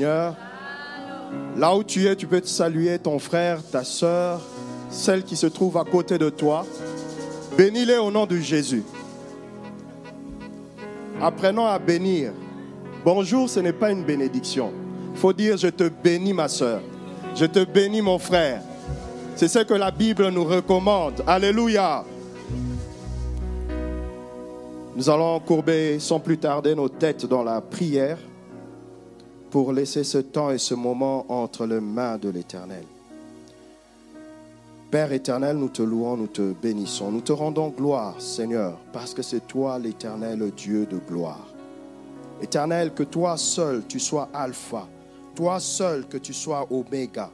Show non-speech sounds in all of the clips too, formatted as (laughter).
Là où tu es, tu peux te saluer ton frère, ta soeur, celle qui se trouve à côté de toi. Bénis-les au nom de Jésus. Apprenons à bénir. Bonjour, ce n'est pas une bénédiction. Il faut dire je te bénis ma soeur. Je te bénis mon frère. C'est ce que la Bible nous recommande. Alléluia. Nous allons courber sans plus tarder nos têtes dans la prière pour laisser ce temps et ce moment entre les mains de l'Éternel. Père éternel, nous te louons, nous te bénissons, nous te rendons gloire, Seigneur, parce que c'est toi l'éternel Dieu de gloire. Éternel, que toi seul tu sois alpha, toi seul que tu sois oméga,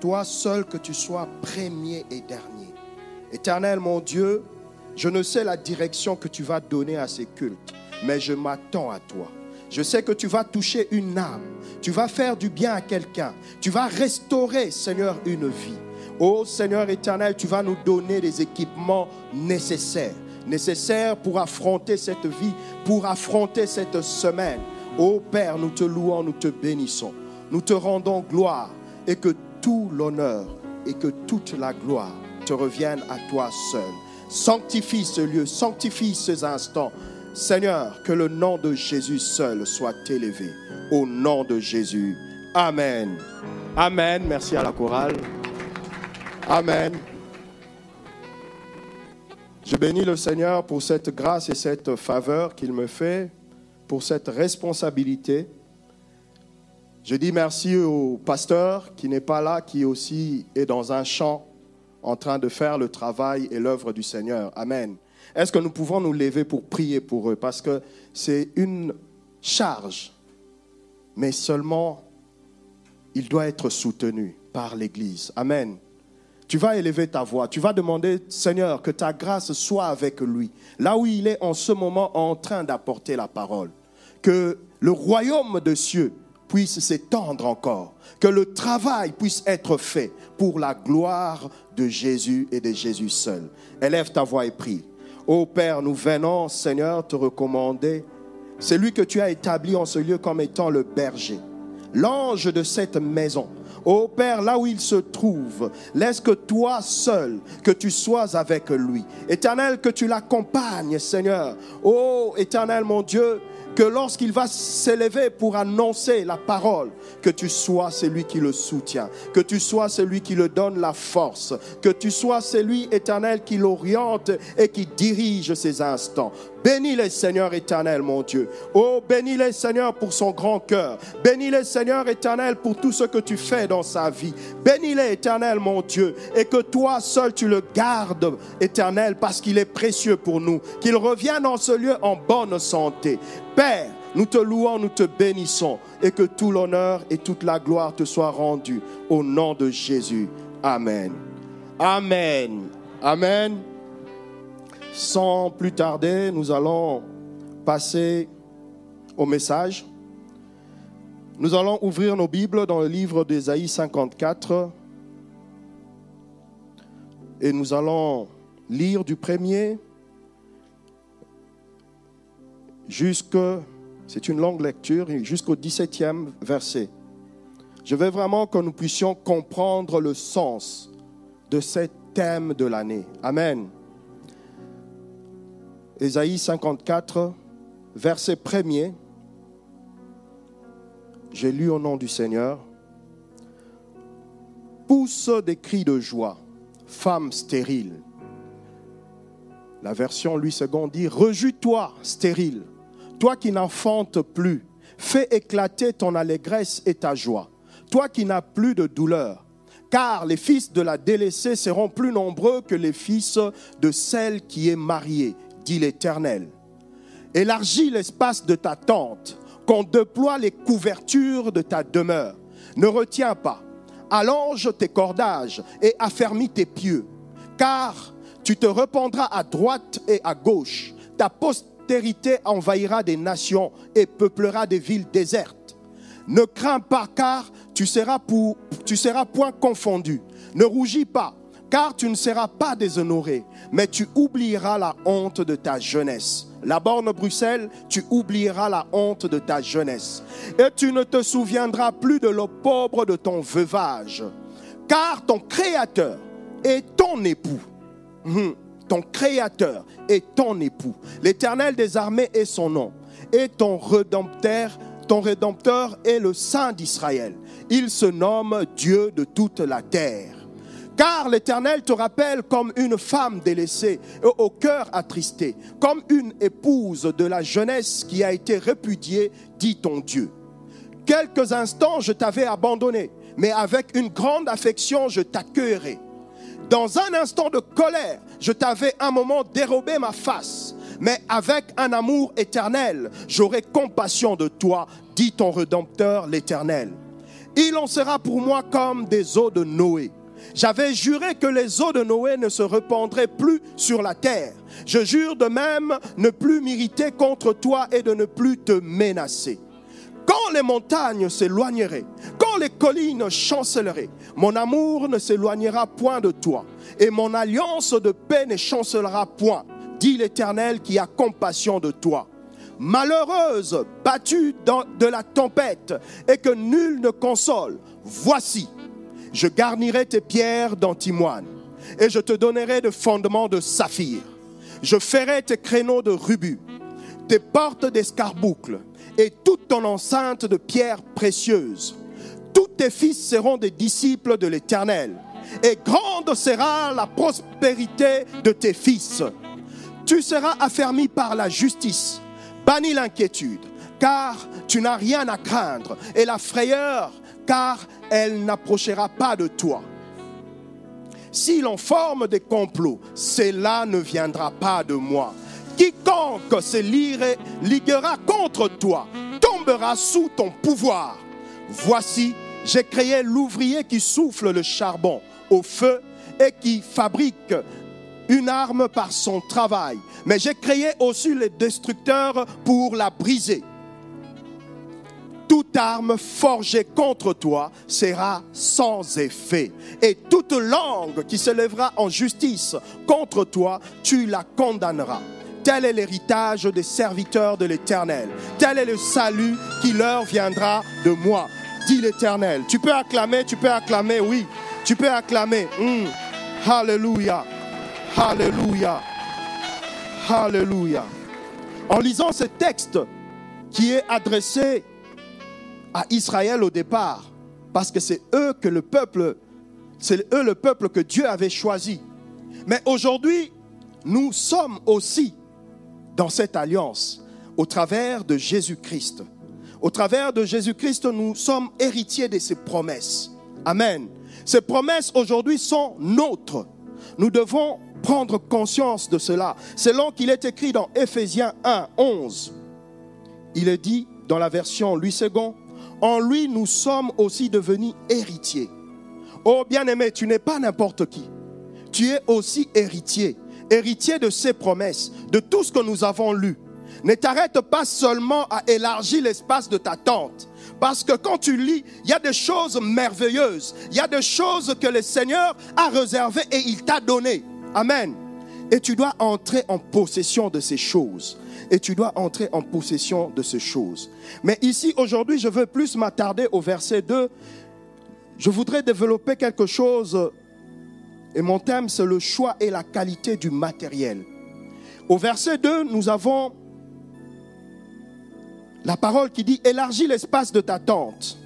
toi seul que tu sois premier et dernier. Éternel mon Dieu, je ne sais la direction que tu vas donner à ces cultes, mais je m'attends à toi. Je sais que tu vas toucher une âme, tu vas faire du bien à quelqu'un, tu vas restaurer, Seigneur, une vie. Oh Seigneur éternel, tu vas nous donner les équipements nécessaires, nécessaires pour affronter cette vie, pour affronter cette semaine. Oh Père, nous te louons, nous te bénissons, nous te rendons gloire et que tout l'honneur et que toute la gloire te reviennent à toi seul. Sanctifie ce lieu, sanctifie ces instants. Seigneur, que le nom de Jésus seul soit élevé. Au nom de Jésus. Amen. Amen. Merci à la chorale. Amen. Je bénis le Seigneur pour cette grâce et cette faveur qu'il me fait, pour cette responsabilité. Je dis merci au pasteur qui n'est pas là, qui aussi est dans un champ en train de faire le travail et l'œuvre du Seigneur. Amen. Est-ce que nous pouvons nous lever pour prier pour eux? Parce que c'est une charge, mais seulement il doit être soutenu par l'Église. Amen. Tu vas élever ta voix, tu vas demander, Seigneur, que ta grâce soit avec lui, là où il est en ce moment en train d'apporter la parole. Que le royaume de cieux puisse s'étendre encore, que le travail puisse être fait pour la gloire de Jésus et de Jésus seul. Élève ta voix et prie. Ô Père, nous venons, Seigneur, te recommander. C'est lui que tu as établi en ce lieu comme étant le berger, l'ange de cette maison. Ô Père, là où il se trouve, laisse que toi seul, que tu sois avec lui. Éternel, que tu l'accompagnes, Seigneur. Ô Éternel, mon Dieu, que lorsqu'il va s'élever pour annoncer la parole, que tu sois celui qui le soutient, que tu sois celui qui le donne la force, que tu sois celui éternel qui l'oriente et qui dirige ses instants. Bénis les Seigneur éternel, mon Dieu. Oh, bénis les Seigneur pour son grand cœur. Bénis les Seigneur éternel pour tout ce que tu fais dans sa vie. Bénis les éternel, mon Dieu. Et que toi seul tu le gardes éternel parce qu'il est précieux pour nous. Qu'il revienne en ce lieu en bonne santé. Père, nous te louons, nous te bénissons et que tout l'honneur et toute la gloire te soient rendus au nom de Jésus. Amen. Amen. Amen. Sans plus tarder, nous allons passer au message. Nous allons ouvrir nos Bibles dans le livre d'Ésaïe 54 et nous allons lire du premier jusque, c'est une longue lecture, jusqu'au 17e verset. Je veux vraiment que nous puissions comprendre le sens de ce thème de l'année. Amen. Ésaïe 54, verset 1er. J'ai lu au nom du Seigneur. Pousse des cris de joie, femme stérile. La version lui seconde dit Rejus-toi, stérile, toi qui n'enfantes plus, fais éclater ton allégresse et ta joie. Toi qui n'as plus de douleur, car les fils de la délaissée seront plus nombreux que les fils de celle qui est mariée, dit l'Éternel. Élargis l'espace de ta tente, qu'on déploie les couvertures de ta demeure. Ne retiens pas, allonge tes cordages et affermis tes pieux, car tu te rependras à droite et à gauche. Ta postérité envahira des nations et peuplera des villes désertes. Ne crains pas, car tu seras, pour, tu seras point confondu. Ne rougis pas, car tu ne seras pas déshonoré, mais tu oublieras la honte de ta jeunesse. La borne Bruxelles, tu oublieras la honte de ta jeunesse. Et tu ne te souviendras plus de l'opprobre de ton veuvage, car ton Créateur est ton époux. Hum, ton Créateur est ton époux. L'Éternel des armées est son nom. Et ton Rédempteur, ton Rédempteur est le Saint d'Israël. Il se nomme Dieu de toute la terre. Car l'Éternel te rappelle comme une femme délaissée et au cœur attristé, comme une épouse de la jeunesse qui a été répudiée, dit ton Dieu. Quelques instants je t'avais abandonné, mais avec une grande affection je t'accueillerai. Dans un instant de colère, je t'avais un moment dérobé ma face, mais avec un amour éternel, j'aurai compassion de toi, dit ton Rédempteur l'Éternel. Il en sera pour moi comme des eaux de Noé. J'avais juré que les eaux de Noé ne se répandraient plus sur la terre. Je jure de même ne plus m'irriter contre toi et de ne plus te menacer. Quand les montagnes s'éloigneraient, quand les collines chanceleraient, mon amour ne s'éloignera point de toi, et mon alliance de paix ne chancellera point, dit l'Éternel qui a compassion de toi. Malheureuse, battue de la tempête, et que nul ne console, voici, je garnirai tes pierres d'antimoine, et je te donnerai de fondements de saphir. Je ferai tes créneaux de rubis, tes portes d'escarboucles, et toute ton enceinte de pierres précieuses. Tous tes fils seront des disciples de l'Éternel, et grande sera la prospérité de tes fils. Tu seras affermi par la justice, banni l'inquiétude, car tu n'as rien à craindre, et la frayeur, car elle n'approchera pas de toi. Si l'on forme des complots, cela ne viendra pas de moi. Quiconque se liguera contre toi tombera sous ton pouvoir. Voici, j'ai créé l'ouvrier qui souffle le charbon au feu et qui fabrique une arme par son travail. Mais j'ai créé aussi les destructeurs pour la briser toute arme forgée contre toi sera sans effet. Et toute langue qui se lèvera en justice contre toi, tu la condamneras. Tel est l'héritage des serviteurs de l'Éternel. Tel est le salut qui leur viendra de moi, dit l'Éternel. Tu peux acclamer, tu peux acclamer, oui. Tu peux acclamer. Hmm. Alléluia. Alléluia. Alléluia. En lisant ce texte qui est adressé à Israël au départ, parce que c'est eux que le peuple, c'est eux le peuple que Dieu avait choisi. Mais aujourd'hui, nous sommes aussi dans cette alliance au travers de Jésus-Christ. Au travers de Jésus-Christ, nous sommes héritiers de ses promesses. Amen. Ces promesses aujourd'hui sont nôtres. Nous devons prendre conscience de cela. Selon qu'il est écrit dans Éphésiens 1, 11, il est dit dans la version Louis II, en lui nous sommes aussi devenus héritiers. Oh bien-aimé, tu n'es pas n'importe qui. Tu es aussi héritier, héritier de ses promesses, de tout ce que nous avons lu. Ne t'arrête pas seulement à élargir l'espace de ta tente. Parce que quand tu lis, il y a des choses merveilleuses. Il y a des choses que le Seigneur a réservées et il t'a données. Amen. Et tu dois entrer en possession de ces choses et tu dois entrer en possession de ces choses. Mais ici, aujourd'hui, je veux plus m'attarder au verset 2. Je voudrais développer quelque chose, et mon thème, c'est le choix et la qualité du matériel. Au verset 2, nous avons la parole qui dit, élargis l'espace de ta tente,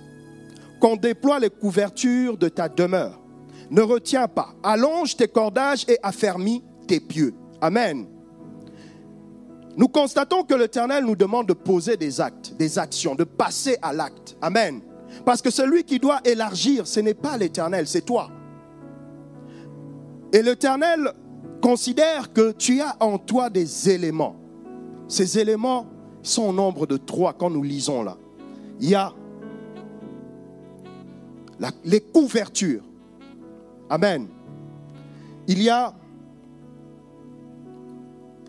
qu'on déploie les couvertures de ta demeure. Ne retiens pas, allonge tes cordages et affermis tes pieux. Amen. Nous constatons que l'Éternel nous demande de poser des actes, des actions, de passer à l'acte. Amen. Parce que celui qui doit élargir, ce n'est pas l'Éternel, c'est toi. Et l'Éternel considère que tu as en toi des éléments. Ces éléments sont au nombre de trois quand nous lisons là. Il y a les couvertures. Amen. Il y a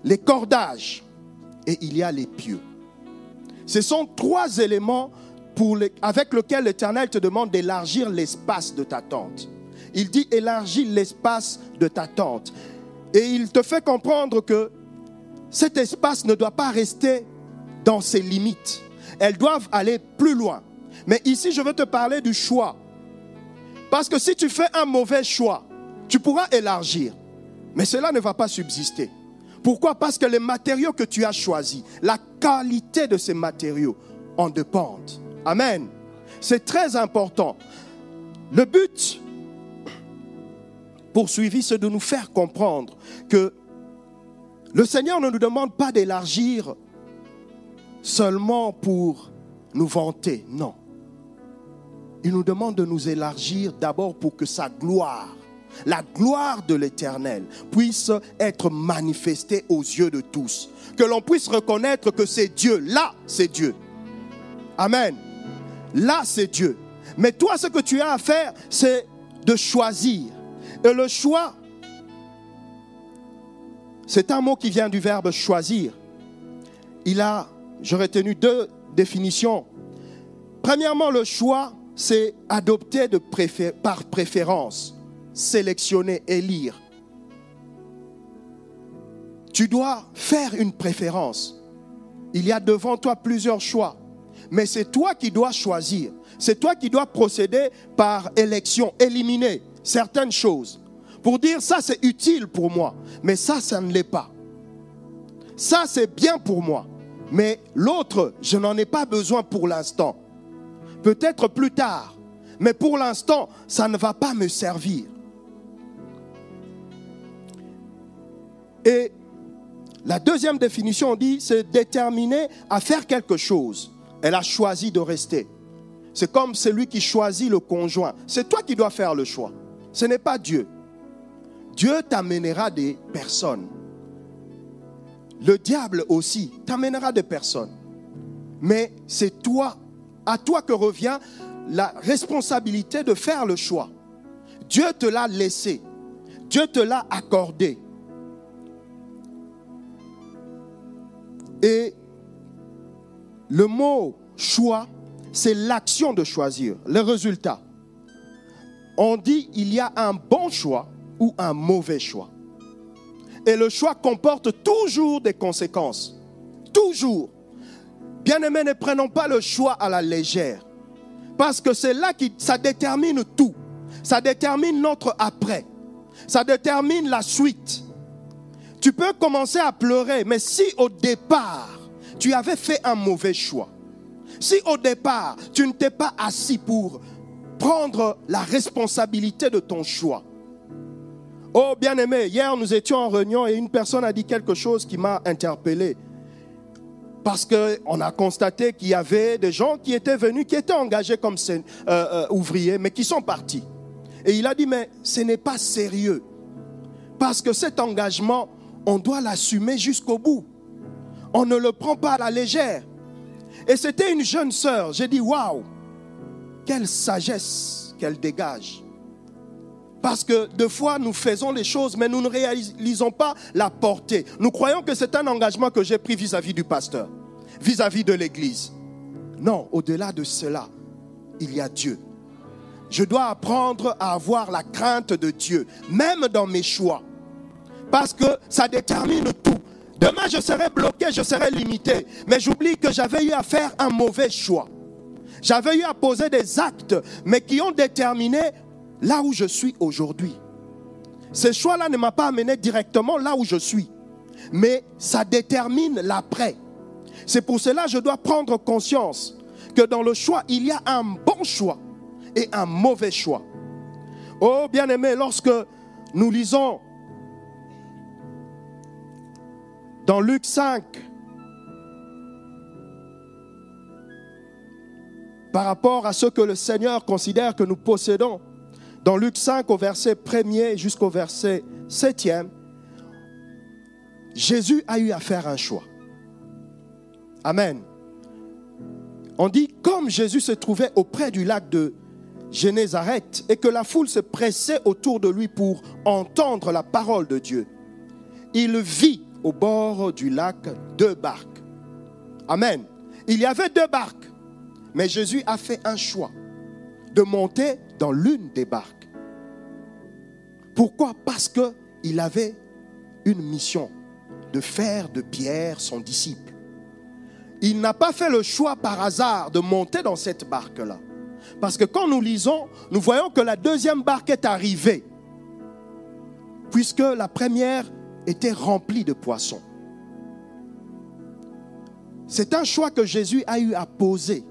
les cordages et il y a les pieux. Ce sont trois éléments avec lesquels l'Éternel te demande d'élargir l'espace de ta tente. Il dit élargis l'espace de ta tente. Et il te fait comprendre que cet espace ne doit pas rester dans ses limites. Elles doivent aller plus loin. Mais ici, je veux te parler du choix. Parce que si tu fais un mauvais choix, tu pourras élargir. Mais cela ne va pas subsister. Pourquoi? Parce que les matériaux que tu as choisis, la qualité de ces matériaux en dépendent. Amen. C'est très important. Le but poursuivi, c'est de nous faire comprendre que le Seigneur ne nous demande pas d'élargir seulement pour nous vanter, non. Il nous demande de nous élargir d'abord pour que sa gloire la gloire de l'Éternel puisse être manifestée aux yeux de tous. Que l'on puisse reconnaître que c'est Dieu. Là, c'est Dieu. Amen. Là, c'est Dieu. Mais toi, ce que tu as à faire, c'est de choisir. Et le choix, c'est un mot qui vient du verbe choisir. Il a, j'aurais tenu deux définitions. Premièrement, le choix, c'est adopter par préférence sélectionner, élire. Tu dois faire une préférence. Il y a devant toi plusieurs choix, mais c'est toi qui dois choisir. C'est toi qui dois procéder par élection, éliminer certaines choses pour dire ça c'est utile pour moi, mais ça ça ne l'est pas. Ça c'est bien pour moi, mais l'autre je n'en ai pas besoin pour l'instant. Peut-être plus tard, mais pour l'instant ça ne va pas me servir. Et la deuxième définition, on dit, c'est déterminer à faire quelque chose. Elle a choisi de rester. C'est comme celui qui choisit le conjoint. C'est toi qui dois faire le choix. Ce n'est pas Dieu. Dieu t'amènera des personnes. Le diable aussi t'amènera des personnes. Mais c'est toi, à toi que revient la responsabilité de faire le choix. Dieu te l'a laissé. Dieu te l'a accordé. Et le mot choix, c'est l'action de choisir, le résultat. On dit il y a un bon choix ou un mauvais choix. Et le choix comporte toujours des conséquences. Toujours. Bien-aimés, ne prenons pas le choix à la légère. Parce que c'est là que ça détermine tout. Ça détermine notre après. Ça détermine la suite. Tu peux commencer à pleurer, mais si au départ, tu avais fait un mauvais choix, si au départ, tu ne t'es pas assis pour prendre la responsabilité de ton choix, Oh bien-aimé, hier nous étions en réunion et une personne a dit quelque chose qui m'a interpellé. Parce qu'on a constaté qu'il y avait des gens qui étaient venus, qui étaient engagés comme euh, euh, ouvriers, mais qui sont partis. Et il a dit, mais ce n'est pas sérieux. Parce que cet engagement on doit l'assumer jusqu'au bout. On ne le prend pas à la légère. Et c'était une jeune sœur. J'ai dit, waouh, quelle sagesse qu'elle dégage. Parce que deux fois, nous faisons les choses, mais nous ne réalisons pas la portée. Nous croyons que c'est un engagement que j'ai pris vis-à-vis du pasteur, vis-à-vis -vis de l'Église. Non, au-delà de cela, il y a Dieu. Je dois apprendre à avoir la crainte de Dieu, même dans mes choix parce que ça détermine tout. Demain, je serai bloqué, je serai limité. Mais j'oublie que j'avais eu à faire un mauvais choix. J'avais eu à poser des actes, mais qui ont déterminé là où je suis aujourd'hui. Ce choix-là ne m'a pas amené directement là où je suis, mais ça détermine l'après. C'est pour cela que je dois prendre conscience que dans le choix, il y a un bon choix et un mauvais choix. Oh bien-aimé, lorsque nous lisons Dans Luc 5, par rapport à ce que le Seigneur considère que nous possédons. Dans Luc 5 au verset 1er jusqu'au verset 7e, Jésus a eu à faire un choix. Amen. On dit, comme Jésus se trouvait auprès du lac de Génézareth et que la foule se pressait autour de lui pour entendre la parole de Dieu, il vit au bord du lac deux barques. Amen. Il y avait deux barques, mais Jésus a fait un choix de monter dans l'une des barques. Pourquoi? Parce qu'il avait une mission de faire de Pierre son disciple. Il n'a pas fait le choix par hasard de monter dans cette barque-là. Parce que quand nous lisons, nous voyons que la deuxième barque est arrivée, puisque la première était remplie de poissons. C'est un choix que Jésus a eu à poser.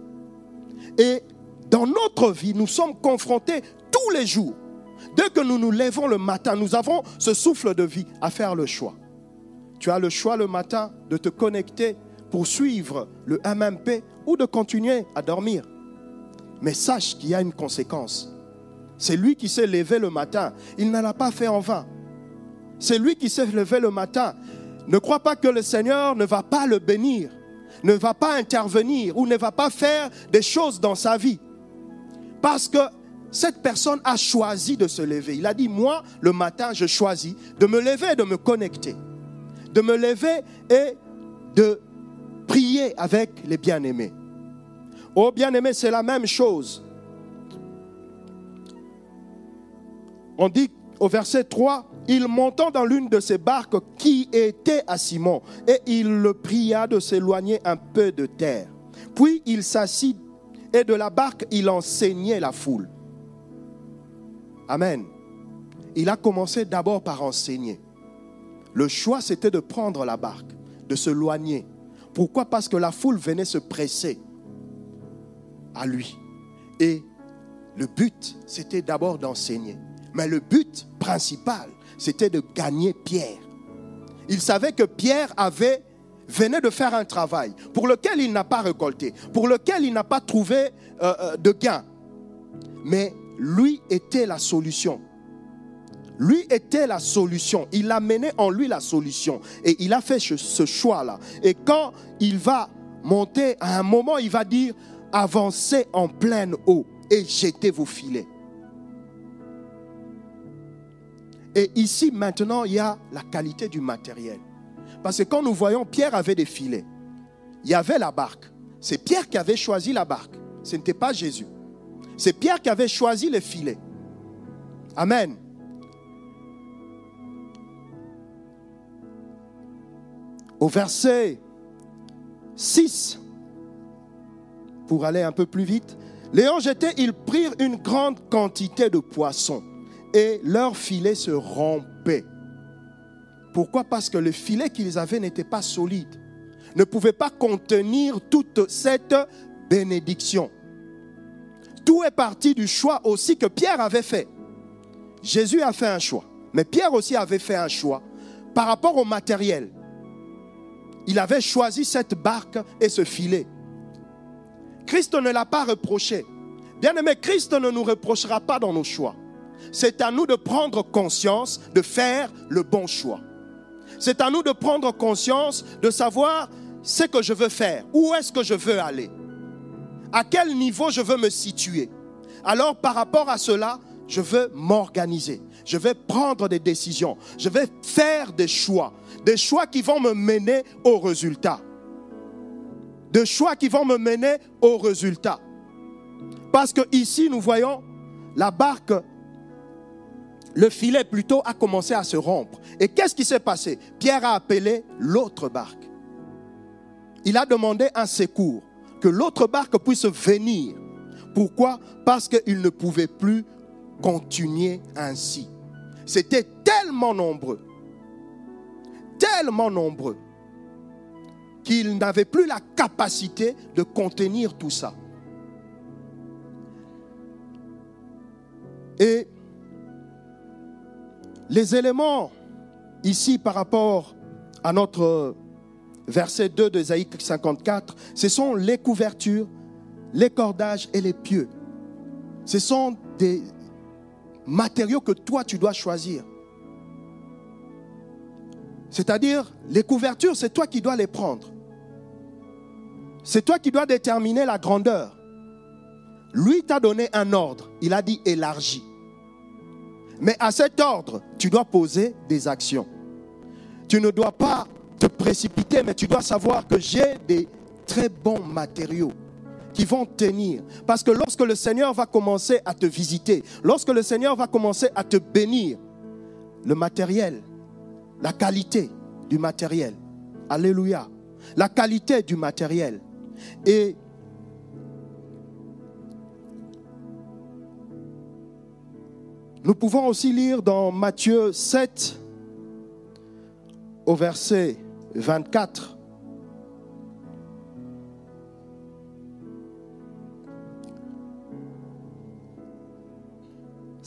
Et dans notre vie, nous sommes confrontés tous les jours. Dès que nous nous levons le matin, nous avons ce souffle de vie à faire le choix. Tu as le choix le matin de te connecter pour suivre le MMP ou de continuer à dormir. Mais sache qu'il y a une conséquence. C'est lui qui s'est levé le matin. Il n'en a pas fait en vain. C'est lui qui s'est levé le matin. Ne crois pas que le Seigneur ne va pas le bénir, ne va pas intervenir ou ne va pas faire des choses dans sa vie. Parce que cette personne a choisi de se lever. Il a dit, moi, le matin, je choisis de me lever et de me connecter de me lever et de prier avec les bien-aimés. Oh bien-aimés, c'est la même chose. On dit au verset 3, il montant dans l'une de ces barques qui était à Simon, et il le pria de s'éloigner un peu de terre. Puis il s'assit, et de la barque il enseignait la foule. Amen. Il a commencé d'abord par enseigner. Le choix, c'était de prendre la barque, de se loigner. Pourquoi? Parce que la foule venait se presser à lui. Et le but, c'était d'abord d'enseigner. Mais le but principal, c'était de gagner Pierre. Il savait que Pierre avait venait de faire un travail pour lequel il n'a pas récolté, pour lequel il n'a pas trouvé euh, euh, de gain. Mais lui était la solution. Lui était la solution. Il a mené en lui la solution. Et il a fait ce choix-là. Et quand il va monter, à un moment, il va dire, avancez en pleine eau et jetez vos filets. Et ici, maintenant, il y a la qualité du matériel. Parce que quand nous voyons, Pierre avait des filets. Il y avait la barque. C'est Pierre qui avait choisi la barque. Ce n'était pas Jésus. C'est Pierre qui avait choisi les filets. Amen. Au verset 6, pour aller un peu plus vite, les anges étaient, ils prirent une grande quantité de poissons et leur filet se rompait. Pourquoi? Parce que le filet qu'ils avaient n'était pas solide, ne pouvait pas contenir toute cette bénédiction. Tout est parti du choix aussi que Pierre avait fait. Jésus a fait un choix, mais Pierre aussi avait fait un choix par rapport au matériel il avait choisi cette barque et ce filet. Christ ne l'a pas reproché. Bien aimé, Christ ne nous reprochera pas dans nos choix. C'est à nous de prendre conscience de faire le bon choix. C'est à nous de prendre conscience de savoir ce que je veux faire, où est-ce que je veux aller, à quel niveau je veux me situer. Alors par rapport à cela, je veux m'organiser, je vais prendre des décisions, je vais faire des choix, des choix qui vont me mener au résultat. Des choix qui vont me mener au résultat. Parce que ici, nous voyons la barque, le filet plutôt a commencé à se rompre. Et qu'est-ce qui s'est passé? Pierre a appelé l'autre barque. Il a demandé un secours, que l'autre barque puisse venir. Pourquoi? Parce qu'il ne pouvait plus continuer ainsi. C'était tellement nombreux tellement nombreux qu'ils n'avaient plus la capacité de contenir tout ça. Et les éléments ici par rapport à notre verset 2 de 54, ce sont les couvertures, les cordages et les pieux. Ce sont des matériaux que toi, tu dois choisir. C'est-à-dire, les couvertures, c'est toi qui dois les prendre. C'est toi qui dois déterminer la grandeur. Lui t'a donné un ordre. Il a dit élargi. Mais à cet ordre, tu dois poser des actions. Tu ne dois pas te précipiter, mais tu dois savoir que j'ai des très bons matériaux qui vont tenir. Parce que lorsque le Seigneur va commencer à te visiter, lorsque le Seigneur va commencer à te bénir, le matériel, la qualité du matériel, alléluia, la qualité du matériel. Et nous pouvons aussi lire dans Matthieu 7 au verset 24.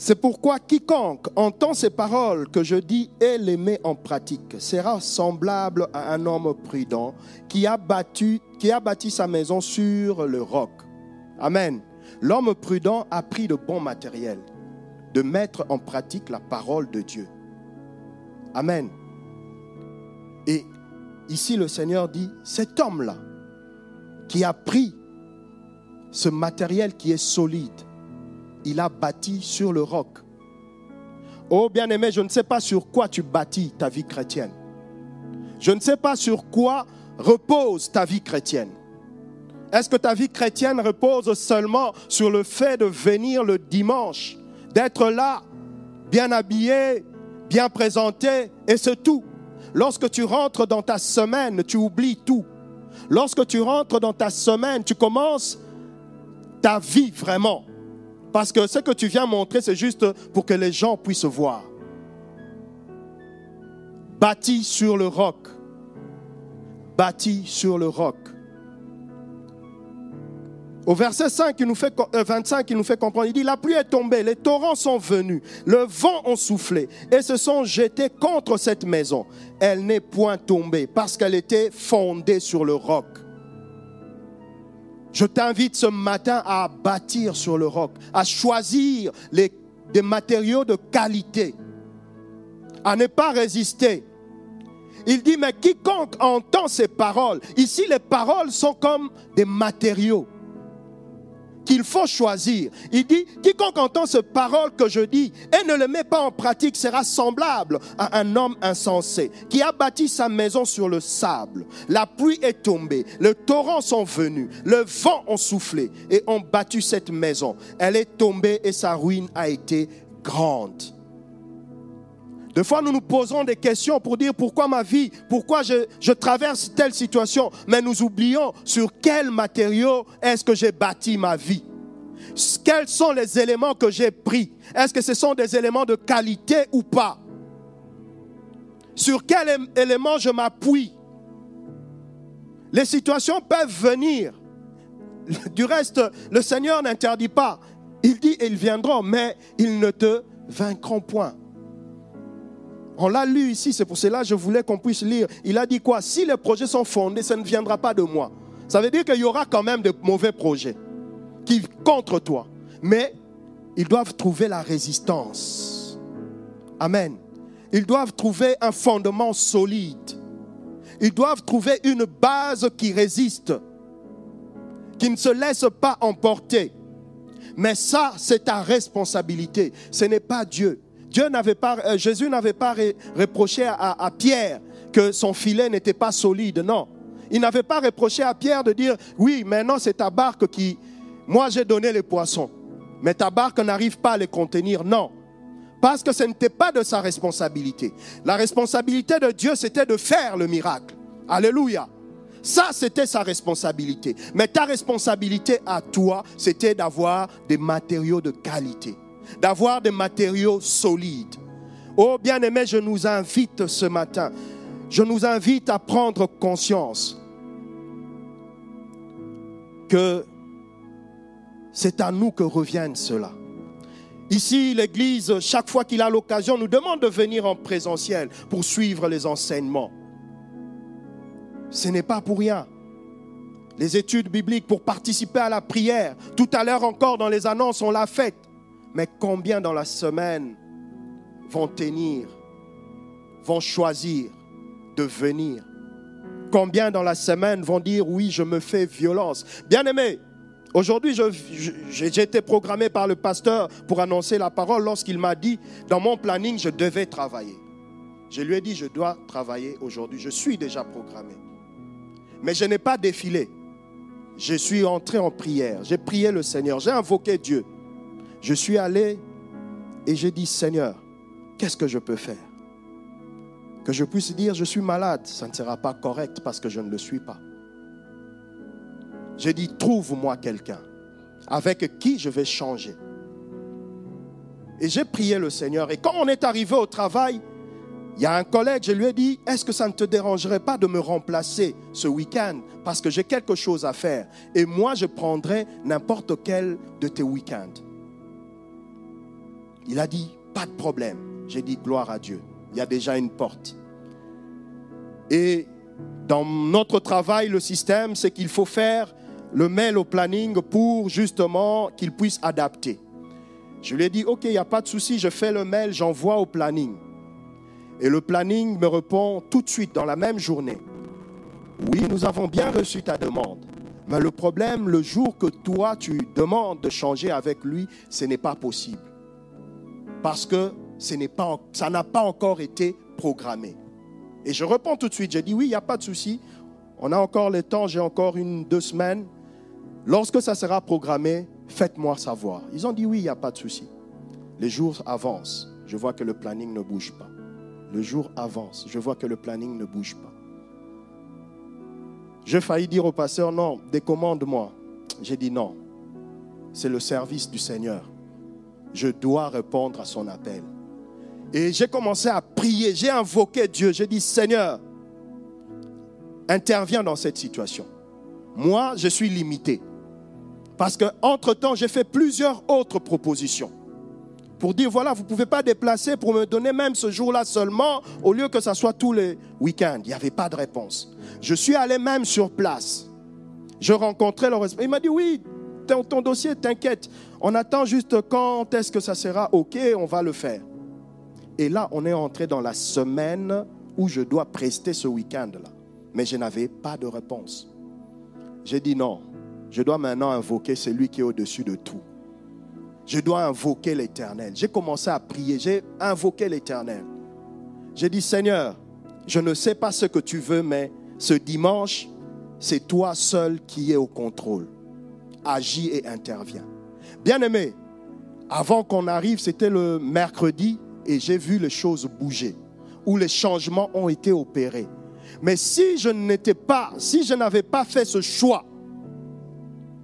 C'est pourquoi quiconque entend ces paroles que je dis et les met en pratique sera semblable à un homme prudent qui a, bâti sa maison sur le roc. Amen. L'homme prudent a pris de bons matériels, de mettre en pratique la parole de Dieu. Amen. Et ici le Seigneur dit, cet homme-là, qui a pris ce matériel qui est solide, il a bâti sur le roc. Oh bien-aimé, je ne sais pas sur quoi tu bâtis ta vie chrétienne. Je ne sais pas sur quoi repose ta vie chrétienne. Est-ce que ta vie chrétienne repose seulement sur le fait de venir le dimanche, d'être là, bien habillé, bien présenté, et c'est tout Lorsque tu rentres dans ta semaine, tu oublies tout. Lorsque tu rentres dans ta semaine, tu commences ta vie vraiment. Parce que ce que tu viens montrer, c'est juste pour que les gens puissent voir. Bâti sur le roc. Bâti sur le roc. Au verset 5, il nous fait, 25, euh, il nous fait comprendre, il dit, la pluie est tombée, les torrents sont venus, le vent a soufflé et se sont jetés contre cette maison. Elle n'est point tombée parce qu'elle était fondée sur le roc. Je t'invite ce matin à bâtir sur le roc, à choisir des matériaux de qualité, à ne pas résister. Il dit, mais quiconque entend ces paroles, ici les paroles sont comme des matériaux qu'il faut choisir. Il dit, quiconque entend ce parole que je dis et ne le met pas en pratique sera semblable à un homme insensé qui a bâti sa maison sur le sable. La pluie est tombée, les torrents sont venus, le vent a soufflé et ont battu cette maison. Elle est tombée et sa ruine a été grande. Des fois, nous nous posons des questions pour dire pourquoi ma vie, pourquoi je, je traverse telle situation, mais nous oublions sur quel matériau est-ce que j'ai bâti ma vie. Quels sont les éléments que j'ai pris? Est-ce que ce sont des éléments de qualité ou pas? Sur quel élément je m'appuie? Les situations peuvent venir. Du reste, le Seigneur n'interdit pas. Il dit, ils viendront, mais ils ne te vaincront point. On l'a lu ici, c'est pour cela que je voulais qu'on puisse lire. Il a dit quoi? Si les projets sont fondés, ça ne viendra pas de moi. Ça veut dire qu'il y aura quand même de mauvais projets qui contre toi. Mais ils doivent trouver la résistance. Amen. Ils doivent trouver un fondement solide. Ils doivent trouver une base qui résiste, qui ne se laisse pas emporter. Mais ça, c'est ta responsabilité. Ce n'est pas Dieu. Dieu n'avait pas, euh, Jésus n'avait pas reproché à, Pierre que son filet n'était pas solide. Non. Il n'avait pas reproché à Pierre de dire, oui, maintenant c'est ta barque qui... Moi j'ai donné les poissons, mais ta barque n'arrive pas à les contenir. Non. Parce que ce n'était pas de sa responsabilité. La responsabilité de Dieu, c'était de faire le miracle. Alléluia. Ça, c'était sa responsabilité. Mais ta responsabilité à toi, c'était d'avoir des matériaux de qualité d'avoir des matériaux solides. Oh bien-aimé, je nous invite ce matin, je nous invite à prendre conscience que c'est à nous que reviennent cela. Ici, l'Église, chaque fois qu'il a l'occasion, nous demande de venir en présentiel pour suivre les enseignements. Ce n'est pas pour rien. les études bibliques, pour participer à la prière. Tout à l'heure encore dans les annonces, on l'a fait. Mais combien dans la semaine vont tenir, vont choisir de venir? Combien dans la semaine vont dire oui, je me fais violence? Bien aimé, aujourd'hui j'ai été programmé par le pasteur pour annoncer la parole lorsqu'il m'a dit, dans mon planning, je devais travailler. Je lui ai dit, je dois travailler aujourd'hui. Je suis déjà programmé. Mais je n'ai pas défilé. Je suis entré en prière. J'ai prié le Seigneur. J'ai invoqué Dieu. Je suis allé et j'ai dit, Seigneur, qu'est-ce que je peux faire? Que je puisse dire, je suis malade. Ça ne sera pas correct parce que je ne le suis pas. J'ai dit, trouve-moi quelqu'un avec qui je vais changer. Et j'ai prié le Seigneur. Et quand on est arrivé au travail, il y a un collègue, je lui ai dit, est-ce que ça ne te dérangerait pas de me remplacer ce week-end? Parce que j'ai quelque chose à faire et moi je prendrai n'importe quel de tes week-ends. Il a dit, pas de problème. J'ai dit, gloire à Dieu. Il y a déjà une porte. Et dans notre travail, le système, c'est qu'il faut faire le mail au planning pour justement qu'il puisse adapter. Je lui ai dit, OK, il n'y a pas de souci, je fais le mail, j'envoie au planning. Et le planning me répond tout de suite dans la même journée. Oui, nous avons bien reçu ta demande. Mais le problème, le jour que toi, tu demandes de changer avec lui, ce n'est pas possible. Parce que ça n'a pas encore été programmé. Et je réponds tout de suite, j'ai dit oui, il n'y a pas de souci. On a encore le temps, j'ai encore une, deux semaines. Lorsque ça sera programmé, faites-moi savoir. Ils ont dit oui, il n'y a pas de souci. Les jours avancent. Je vois que le planning ne bouge pas. Le jour avance. Je vois que le planning ne bouge pas. J'ai failli dire au pasteur, non, décommande-moi. J'ai dit non. C'est le service du Seigneur. Je dois répondre à son appel. Et j'ai commencé à prier, j'ai invoqué Dieu. J'ai dit, Seigneur, interviens dans cette situation. Moi, je suis limité. Parce qu'entre-temps, j'ai fait plusieurs autres propositions pour dire, voilà, vous ne pouvez pas déplacer pour me donner même ce jour-là seulement, au lieu que ça soit tous les week-ends. Il n'y avait pas de réponse. Je suis allé même sur place. Je rencontrais le responsable. Il m'a dit, oui, ton dossier, t'inquiète. On attend juste quand est-ce que ça sera OK, on va le faire. Et là, on est entré dans la semaine où je dois prester ce week-end-là. Mais je n'avais pas de réponse. J'ai dit non, je dois maintenant invoquer celui qui est au-dessus de tout je dois invoquer l'Éternel. J'ai commencé à prier, j'ai invoqué l'Éternel. J'ai dit, Seigneur, je ne sais pas ce que tu veux, mais ce dimanche, c'est toi seul qui es au contrôle. Agis et interviens. Bien-aimé, avant qu'on arrive, c'était le mercredi et j'ai vu les choses bouger, où les changements ont été opérés. Mais si je n'étais pas, si je n'avais pas fait ce choix,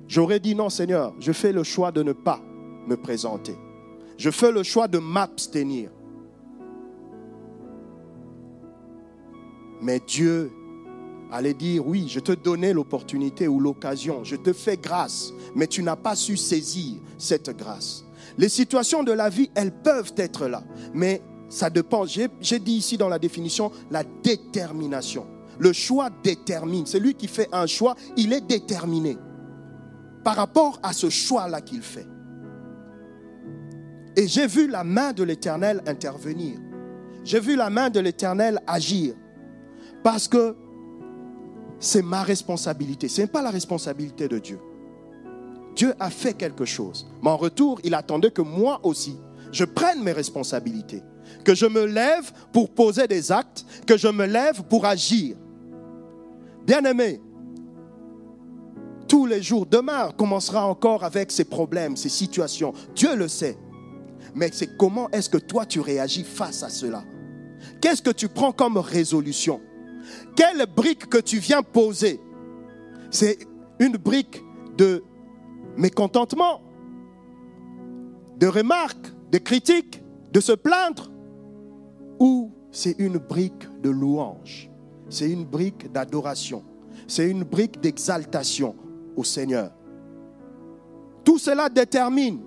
j'aurais dit non Seigneur, je fais le choix de ne pas me présenter. Je fais le choix de m'abstenir. Mais Dieu allait dire, oui, je te donnais l'opportunité ou l'occasion, je te fais grâce, mais tu n'as pas su saisir cette grâce. Les situations de la vie, elles peuvent être là, mais ça dépend. J'ai dit ici dans la définition la détermination. Le choix détermine. Celui qui fait un choix, il est déterminé par rapport à ce choix-là qu'il fait. Et j'ai vu la main de l'Éternel intervenir. J'ai vu la main de l'Éternel agir. Parce que c'est ma responsabilité. Ce n'est pas la responsabilité de Dieu. Dieu a fait quelque chose. Mais en retour, il attendait que moi aussi, je prenne mes responsabilités. Que je me lève pour poser des actes, que je me lève pour agir. Bien-aimé, tous les jours, demain commencera encore avec ses problèmes, ses situations. Dieu le sait mais c'est comment est-ce que toi tu réagis face à cela? Qu'est-ce que tu prends comme résolution? Quelle brique que tu viens poser. C'est une brique de mécontentement, de remarques, de critiques, de se plaindre. Ou c'est une brique de louange. C'est une brique d'adoration. C'est une brique d'exaltation au Seigneur. Tout cela détermine.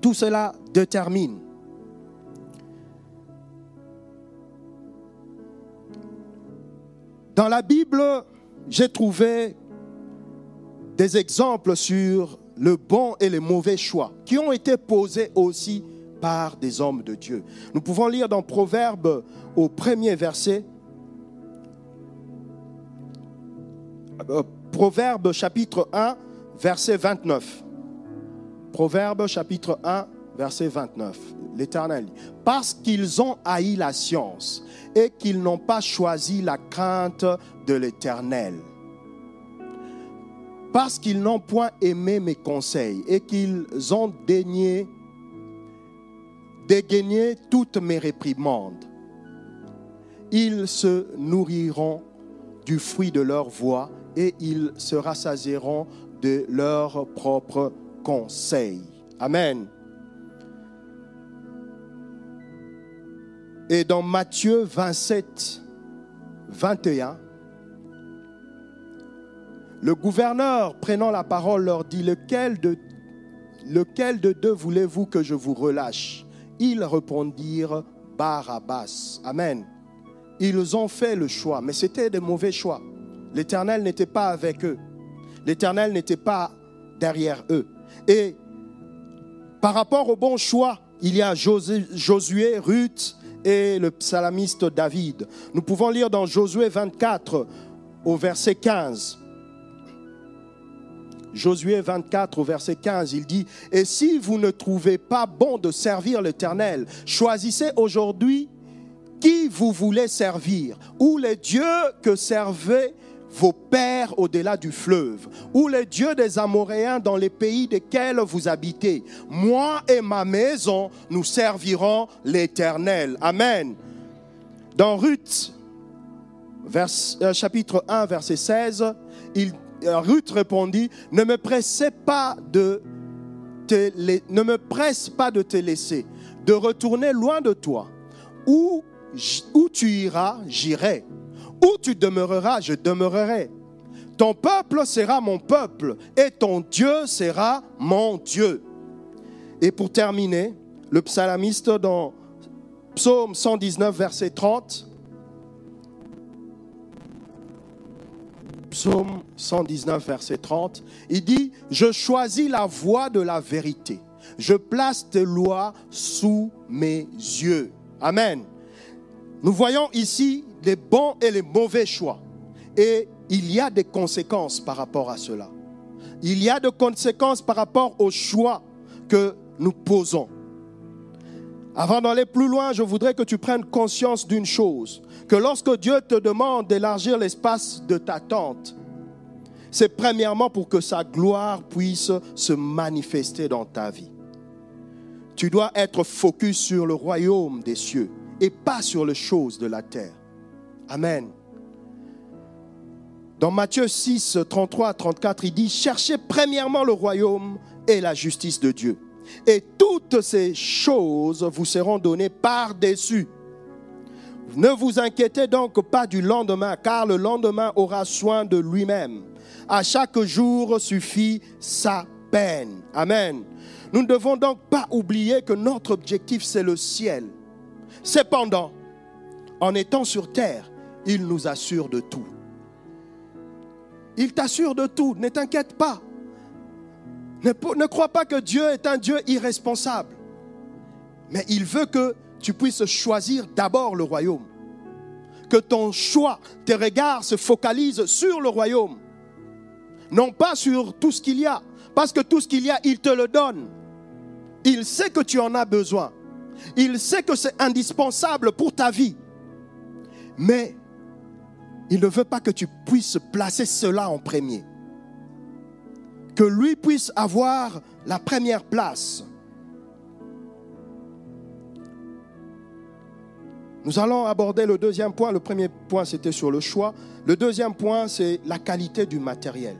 Tout cela détermine. Dans la Bible, j'ai trouvé des exemples sur le bon et le mauvais choix qui ont été posés aussi par des hommes de Dieu. Nous pouvons lire dans Proverbe au premier verset, euh, Proverbe chapitre 1, verset 29. Proverbe chapitre 1, verset 29. L'Éternel parce qu'ils ont haï la science et qu'ils n'ont pas choisi la crainte de l'Éternel. Parce qu'ils n'ont point aimé mes conseils et qu'ils ont daigné toutes mes réprimandes. Ils se nourriront du fruit de leur voix et ils se rassasieront de leurs propres conseils. Amen. Et dans Matthieu 27, 21, le gouverneur, prenant la parole, leur dit, lequel de, lequel de deux voulez-vous que je vous relâche? Ils répondirent, Barabbas. Amen. Ils ont fait le choix, mais c'était des mauvais choix. L'Éternel n'était pas avec eux. L'Éternel n'était pas derrière eux. Et par rapport au bon choix, il y a Josué, Ruth et le psalamiste David. Nous pouvons lire dans Josué 24 au verset 15. Josué 24 au verset 15, il dit, Et si vous ne trouvez pas bon de servir l'Éternel, choisissez aujourd'hui qui vous voulez servir, ou les dieux que servaient vos pères au-delà du fleuve, ou les dieux des Amoréens dans les pays desquels vous habitez. Moi et ma maison, nous servirons l'Éternel. Amen. Dans Ruth, euh, chapitre 1, verset 16, il, euh, Ruth répondit, ne me pressez pas de te, presse pas de te laisser, de retourner loin de toi. Où, où tu iras, j'irai où tu demeureras, je demeurerai. Ton peuple sera mon peuple et ton Dieu sera mon Dieu. Et pour terminer, le psalamiste dans Psaume 119, verset 30. Psaume 119, verset 30. Il dit, je choisis la voie de la vérité. Je place tes lois sous mes yeux. Amen. Nous voyons ici les bons et les mauvais choix. Et il y a des conséquences par rapport à cela. Il y a des conséquences par rapport aux choix que nous posons. Avant d'aller plus loin, je voudrais que tu prennes conscience d'une chose, que lorsque Dieu te demande d'élargir l'espace de ta tente, c'est premièrement pour que sa gloire puisse se manifester dans ta vie. Tu dois être focus sur le royaume des cieux et pas sur les choses de la terre. Amen. Dans Matthieu 6, 33 à 34, il dit, cherchez premièrement le royaume et la justice de Dieu. Et toutes ces choses vous seront données par-dessus. Ne vous inquiétez donc pas du lendemain, car le lendemain aura soin de lui-même. À chaque jour suffit sa peine. Amen. Nous ne devons donc pas oublier que notre objectif, c'est le ciel. Cependant, en étant sur terre, il nous assure de tout. Il t'assure de tout, ne t'inquiète pas. Ne, crois pas que Dieu est un Dieu irresponsable. Mais il veut que tu puisses choisir d'abord le royaume. Que ton choix, tes regards se focalisent sur le royaume. Non pas sur tout ce qu'il y a. Parce que tout ce qu'il y a, il te le donne. Il sait que tu en as besoin. Il sait que c'est indispensable pour ta vie. Mais il ne veut pas que tu puisses placer cela en premier. Que lui puisse avoir la première place. Nous allons aborder le deuxième point. Le premier point, c'était sur le choix. Le deuxième point, c'est la qualité du matériel.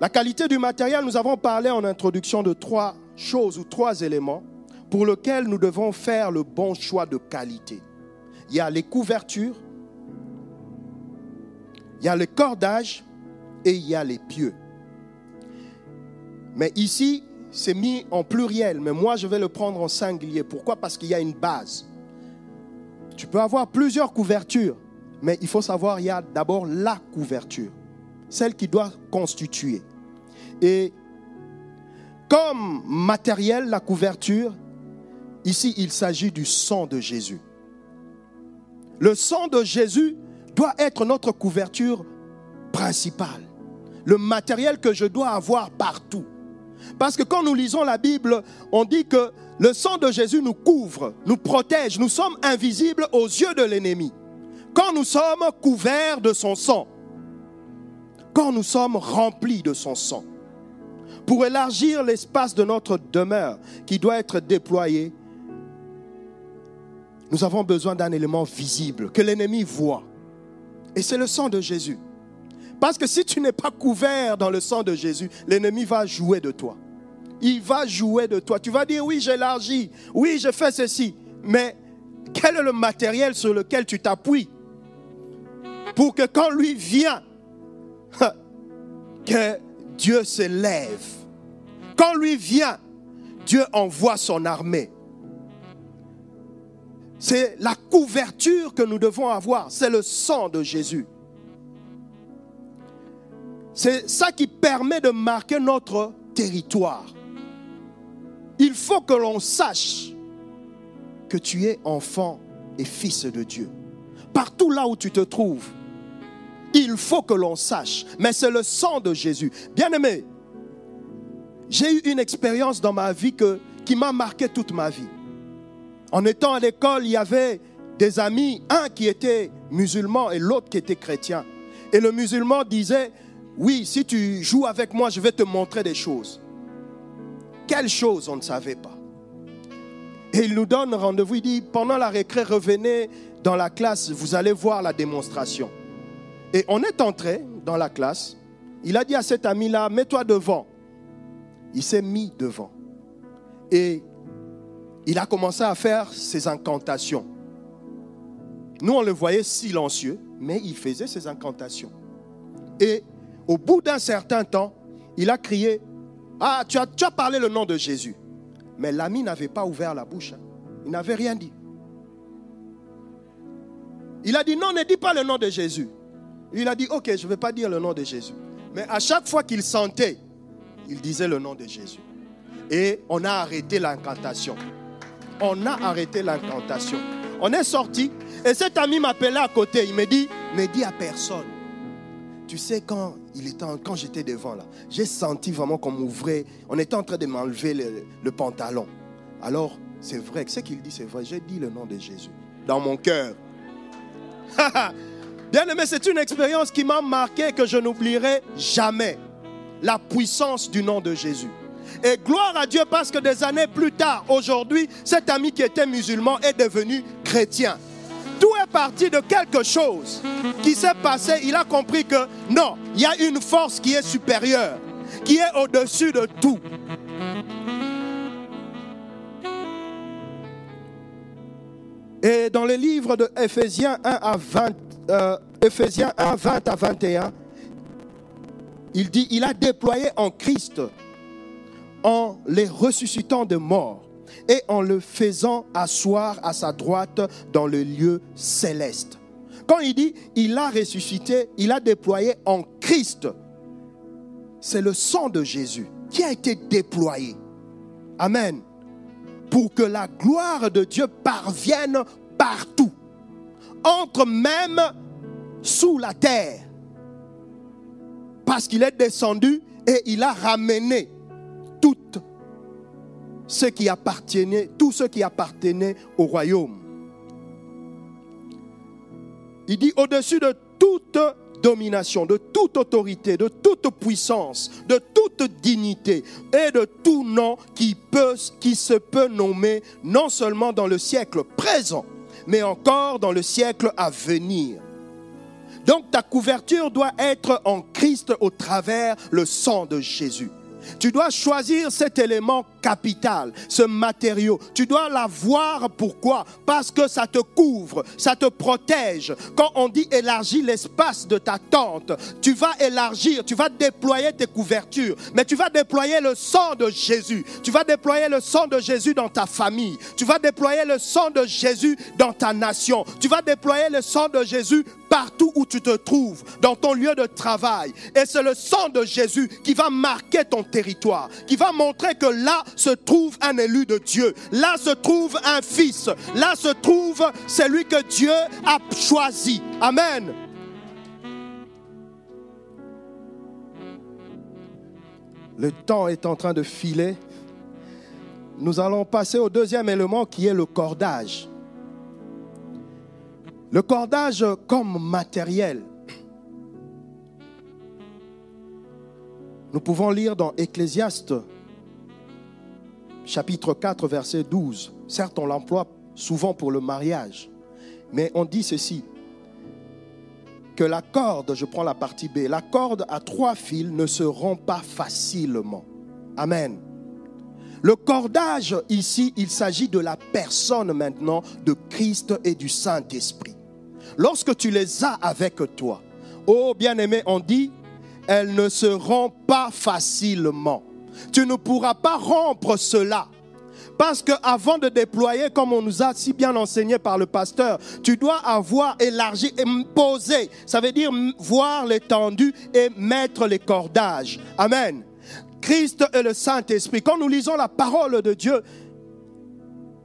La qualité du matériel, nous avons parlé en introduction de trois choses ou trois éléments pour lesquels nous devons faire le bon choix de qualité. Il y a les couvertures, il y a le cordage et il y a les pieux. Mais ici, c'est mis en pluriel, mais moi je vais le prendre en singulier. Pourquoi? Parce qu'il y a une base. Tu peux avoir plusieurs couvertures, Mais il faut savoir, il y a d'abord la couverture, celle qui doit constituer. Et comme matériel, la couverture, ici, il s'agit du sang de Jésus. Le sang de Jésus doit être notre couverture principale, le matériel que je dois avoir partout. Parce que quand nous lisons la Bible, on dit que le sang de Jésus nous couvre, nous protège, nous sommes invisibles aux yeux de l'ennemi. Quand nous sommes couverts de son sang, quand nous sommes remplis de son sang, pour élargir l'espace de notre demeure qui doit être déployé, nous avons besoin d'un élément visible que l'ennemi voit. Et c'est le sang de Jésus. Parce que si tu n'es pas couvert dans le sang de Jésus, l'ennemi va jouer de toi. Il va jouer de toi. Tu vas dire, oui, j'élargis, oui, je fais ceci. Mais quel est le matériel sur lequel tu t'appuies pour que quand lui vient, (laughs) que Dieu se lève? Quand lui vient, Dieu envoie son armée. C'est la couverture que nous devons avoir, c'est le sang de Jésus. C'est ça qui permet de marquer notre territoire. Il faut que l'on sache que tu es enfant et fils de Dieu. Partout là où tu te trouves, il faut que l'on sache. Mais c'est le sang de Jésus. Bien-aimé, j'ai eu une expérience dans ma vie qui m'a marqué toute ma vie. En étant à l'école, il y avait des amis, un qui était musulman et l'autre qui était chrétien. Et le musulman disait, oui, si tu joues avec moi, je vais te montrer des choses. Quelles choses on ne savait pas. Et il nous donne rendez-vous, il dit, pendant la récré, revenez dans la classe, vous allez voir la démonstration. Et on est entré dans la classe, il a dit à cet ami-là, mets-toi devant. Il s'est mis devant. Et il a commencé à faire ses incantations. Nous, on le voyait silencieux, mais il faisait ses incantations. Et au bout d'un certain temps, il a crié, ah, tu as, parlé le nom de Jésus. Mais l'ami n'avait pas ouvert la bouche. Hein. Il n'avait rien dit. Il a dit, non, ne dis pas le nom de Jésus. Il a dit, ok, je ne vais pas dire le nom de Jésus. Mais à chaque fois qu'il sentait, il disait le nom de Jésus. Et on a arrêté l'incantation. On a arrêté l'incantation. On est sorti et cet ami m'appelait à côté. Il me dit, ne dis à personne. Tu sais, quand, quand j'étais devant là, j'ai senti vraiment qu'on m'ouvrait. On était en train de m'enlever le, pantalon. Alors, c'est vrai, ce qu'il dit, c'est vrai. J'ai dit le nom de Jésus dans mon cœur. (laughs) Bien aimé, c'est une expérience qui m'a marqué que je n'oublierai jamais. La puissance du nom de Jésus. Et gloire à Dieu parce que des années plus tard, aujourd'hui, cet ami qui était musulman est devenu chrétien. Tout est parti de quelque chose qui s'est passé. Il a compris que non, il y a une force qui est supérieure, qui est au-dessus de tout. Et dans le livre de Ephésiens 1 à 20, euh, Ephésiens 1, 20 à 21, il dit, il a déployé en Christ, en les ressuscitant de mort, et en le faisant asseoir à sa droite dans le lieu céleste. Quand il dit il a ressuscité, il a déployé en Christ, c'est le sang de Jésus qui a été déployé. Amen. Pour que la gloire de Dieu parvienne partout, entre même sous la terre. Parce qu'il est descendu et il a ramené ce qui tout ce qui appartenait au royaume. Il dit au-dessus de toute domination, de toute autorité, de toute puissance, de toute dignité et de tout nom qui, peut, qui se peut nommer non seulement dans le siècle présent, mais encore dans le siècle à venir. Donc ta couverture doit être en Christ au travers le sang de Jésus. Tu dois choisir cet élément capital, ce matériau. Tu dois l'avoir. Pourquoi? Parce que ça te couvre, ça te protège. Quand on dit élargir l'espace de ta tente, tu vas élargir, tu vas déployer tes couvertures, mais tu vas déployer le sang de Jésus. Tu vas déployer le sang de Jésus dans ta famille. Tu vas déployer le sang de Jésus dans ta nation. Tu vas déployer le sang de Jésus partout où tu te trouves, dans ton lieu de travail. Et c'est le sang de Jésus qui va marquer ton territoire, qui va montrer que là se trouve un élu de Dieu, là se trouve un fils, là se trouve celui que Dieu a choisi. Amen. Le temps est en train de filer. Nous allons passer au deuxième élément qui est le cordage. Le cordage comme matériel. Nous pouvons lire dans Ecclésiaste chapitre 4 verset 12. Certes, on l'emploie souvent pour le mariage, mais on dit ceci que la corde, je prends la partie B, la corde à trois fils ne se rompt pas facilement. Amen. Le cordage ici, il s'agit de la personne maintenant de Christ et du Saint-Esprit lorsque tu les as avec toi, oh bien-aimé, on dit, elles ne se rompent pas facilement. Tu ne pourras pas rompre cela. Parce qu'avant de déployer, comme on nous a si bien enseigné par le pasteur, tu dois avoir élargi posé. Ça veut dire voir l'étendue et mettre les cordages. Amen. Christ et le Saint-Esprit. Quand nous lisons la parole de Dieu,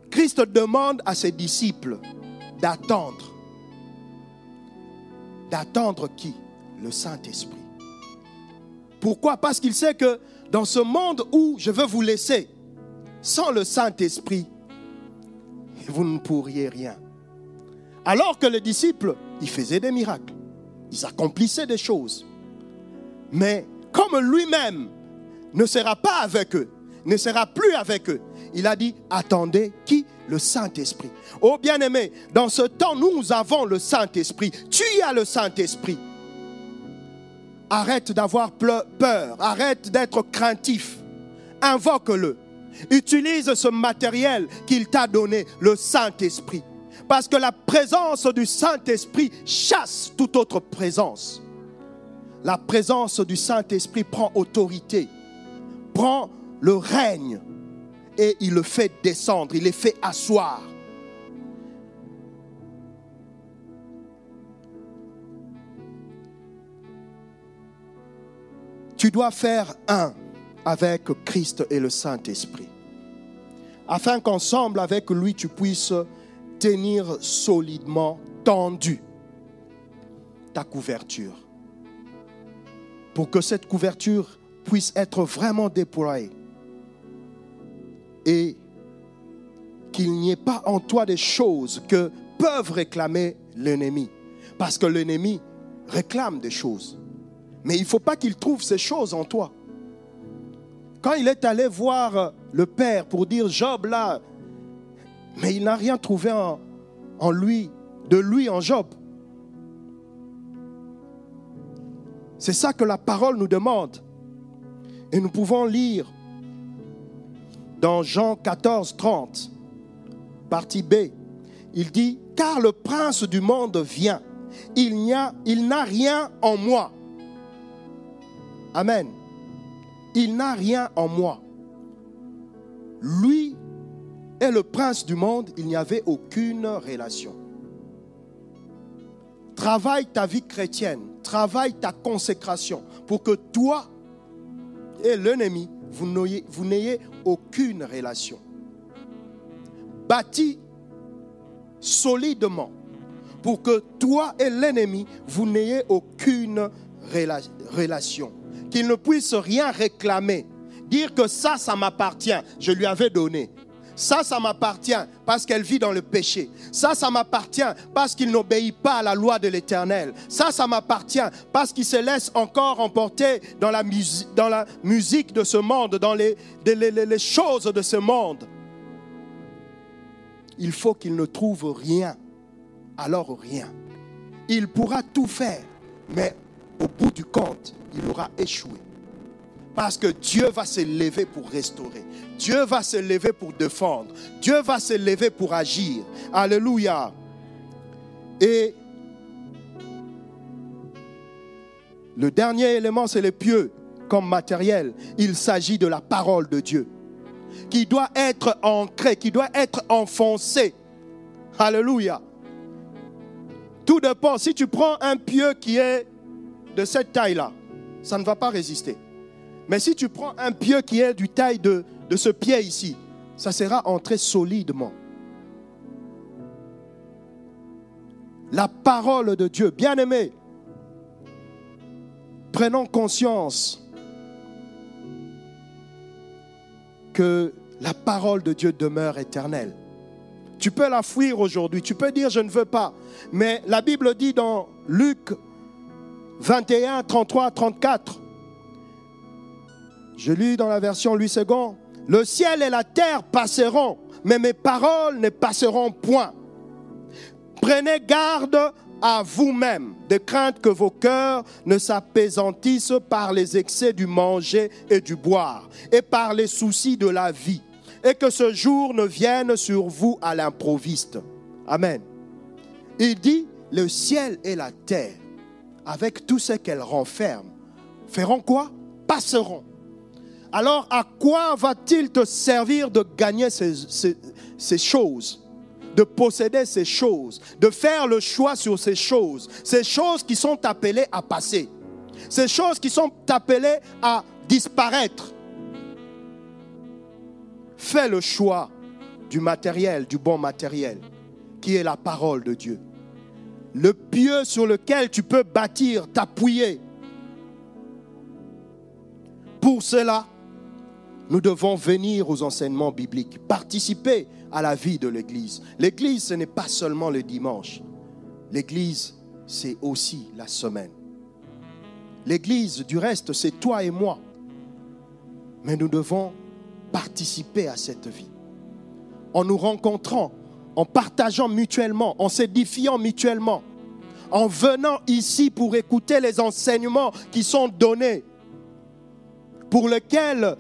Christ demande à ses disciples d'attendre d'attendre qui? Le Saint-Esprit. Pourquoi? Parce qu'il sait que dans ce monde où je veux vous laisser, sans le Saint-Esprit, vous ne pourriez rien. Alors que les disciples, ils faisaient des miracles, ils accomplissaient des choses. Mais comme lui-même ne sera pas avec eux, ne sera plus avec eux, il a dit, attendez qui? Le Saint-Esprit. Oh bien-aimé, dans ce temps, nous avons le Saint-Esprit. Tu as le Saint-Esprit. Arrête d'avoir peur, arrête d'être craintif. Invoque-le. Utilise ce matériel qu'il t'a donné, le Saint-Esprit. Parce que la présence du Saint-Esprit chasse toute autre présence. La présence du Saint-Esprit prend autorité, prend le règne et il le fait descendre, il les fait asseoir. Dois faire un avec Christ et le Saint-Esprit, afin qu'ensemble avec lui tu puisses tenir solidement tendu ta couverture, pour que cette couverture puisse être vraiment déployée et qu'il n'y ait pas en toi des choses que peuvent réclamer l'ennemi. Parce que l'ennemi réclame des choses. Mais il ne faut pas qu'il trouve ces choses en toi. Quand il est allé voir le Père pour dire Job là, mais il n'a rien trouvé en, lui, de lui en Job. C'est ça que la parole nous demande. Et nous pouvons lire dans Jean 14, 30, partie B, il dit, car le prince du monde vient, il n'a il rien en moi. Amen. Il n'a rien en moi. Lui est le prince du monde, il n'y avait aucune relation. Travaille ta vie chrétienne, travaille ta consécration pour que toi et l'ennemi vous n'ayez aucune relation. Bâti solidement pour que toi et l'ennemi, vous n'ayez aucune relation. Qu'il ne puisse rien réclamer. Dire que ça, ça m'appartient, je lui avais donné. Ça, ça m'appartient parce qu'elle vit dans le péché. Ça, ça m'appartient parce qu'il n'obéit pas à la loi de l'Éternel. Ça, ça m'appartient parce qu'il se laisse encore emporter dans la, musique de ce monde, dans les, les choses de ce monde. Il faut qu'il ne trouve rien. Alors rien. Il pourra tout faire, mais au bout du compte, il aura échoué. Parce que Dieu va se lever pour restaurer. Dieu va se lever pour défendre. Dieu va se lever pour agir. Alléluia. Et le dernier élément, c'est le pieux comme matériel. Il s'agit de la parole de Dieu qui doit être ancrée, qui doit être enfoncée. Alléluia. Tout dépend. Si tu prends un pieu qui est de cette taille-là, ça ne va pas résister. Mais si tu prends un pieu qui est du taille de, de ce pied ici, ça sera entré solidement. La parole de Dieu, bien aimé, prenons conscience que la parole de Dieu demeure éternelle. Tu peux la fuir aujourd'hui, tu peux dire je ne veux pas, mais la Bible dit dans Luc 21, 33, 34, je lis dans la version Louis II, le ciel et la terre passeront, mais mes paroles ne passeront point. Prenez garde à vous-même, de crainte que vos cœurs ne s'apaisantissent par les excès du manger et du boire, et par les soucis de la vie, et que ce jour ne vienne sur vous à l'improviste. Amen. Il dit, le ciel et la terre, avec tout ce qu'elles renferment, feront quoi? Passeront. Alors à quoi va-t-il te servir de gagner ces, ces choses? De posséder ces choses, de faire le choix sur ces choses, ces choses qui sont appelées à passer, ces choses qui sont appelées à disparaître. Fais le choix du matériel, du bon matériel, qui est la parole de Dieu. Le pieu sur lequel tu peux bâtir, t'appuyer. Pour cela, nous devons venir aux enseignements bibliques, participer à la vie de l'Église. L'Église, ce n'est pas seulement le dimanche. L'Église, c'est aussi la semaine. L'Église, du reste, c'est toi et moi. Mais nous devons participer à cette vie. En nous rencontrant, en partageant mutuellement, en s'édifiant mutuellement, en venant ici pour écouter les enseignements qui sont donnés, pour lesquels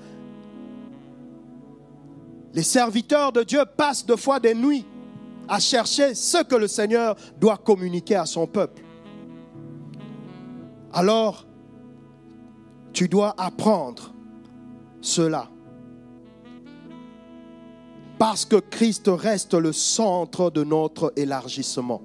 les serviteurs de Dieu passent de fois des nuits à chercher ce que le Seigneur doit communiquer à son peuple. Alors, tu dois apprendre cela. Parce que Christ reste le centre de notre élargissement.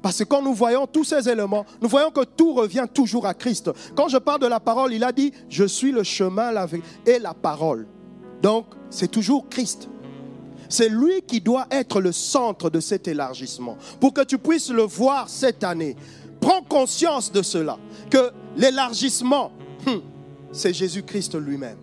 Parce que quand nous voyons tous ces éléments, nous voyons que tout revient toujours à Christ. Quand je parle de la parole, il a dit, je suis le chemin la et la parole. Donc, c'est toujours Christ. C'est lui qui doit être le centre de cet élargissement. Pour que tu puisses le voir cette année, prends conscience de cela, que l'élargissement, hum, c'est Jésus-Christ lui-même.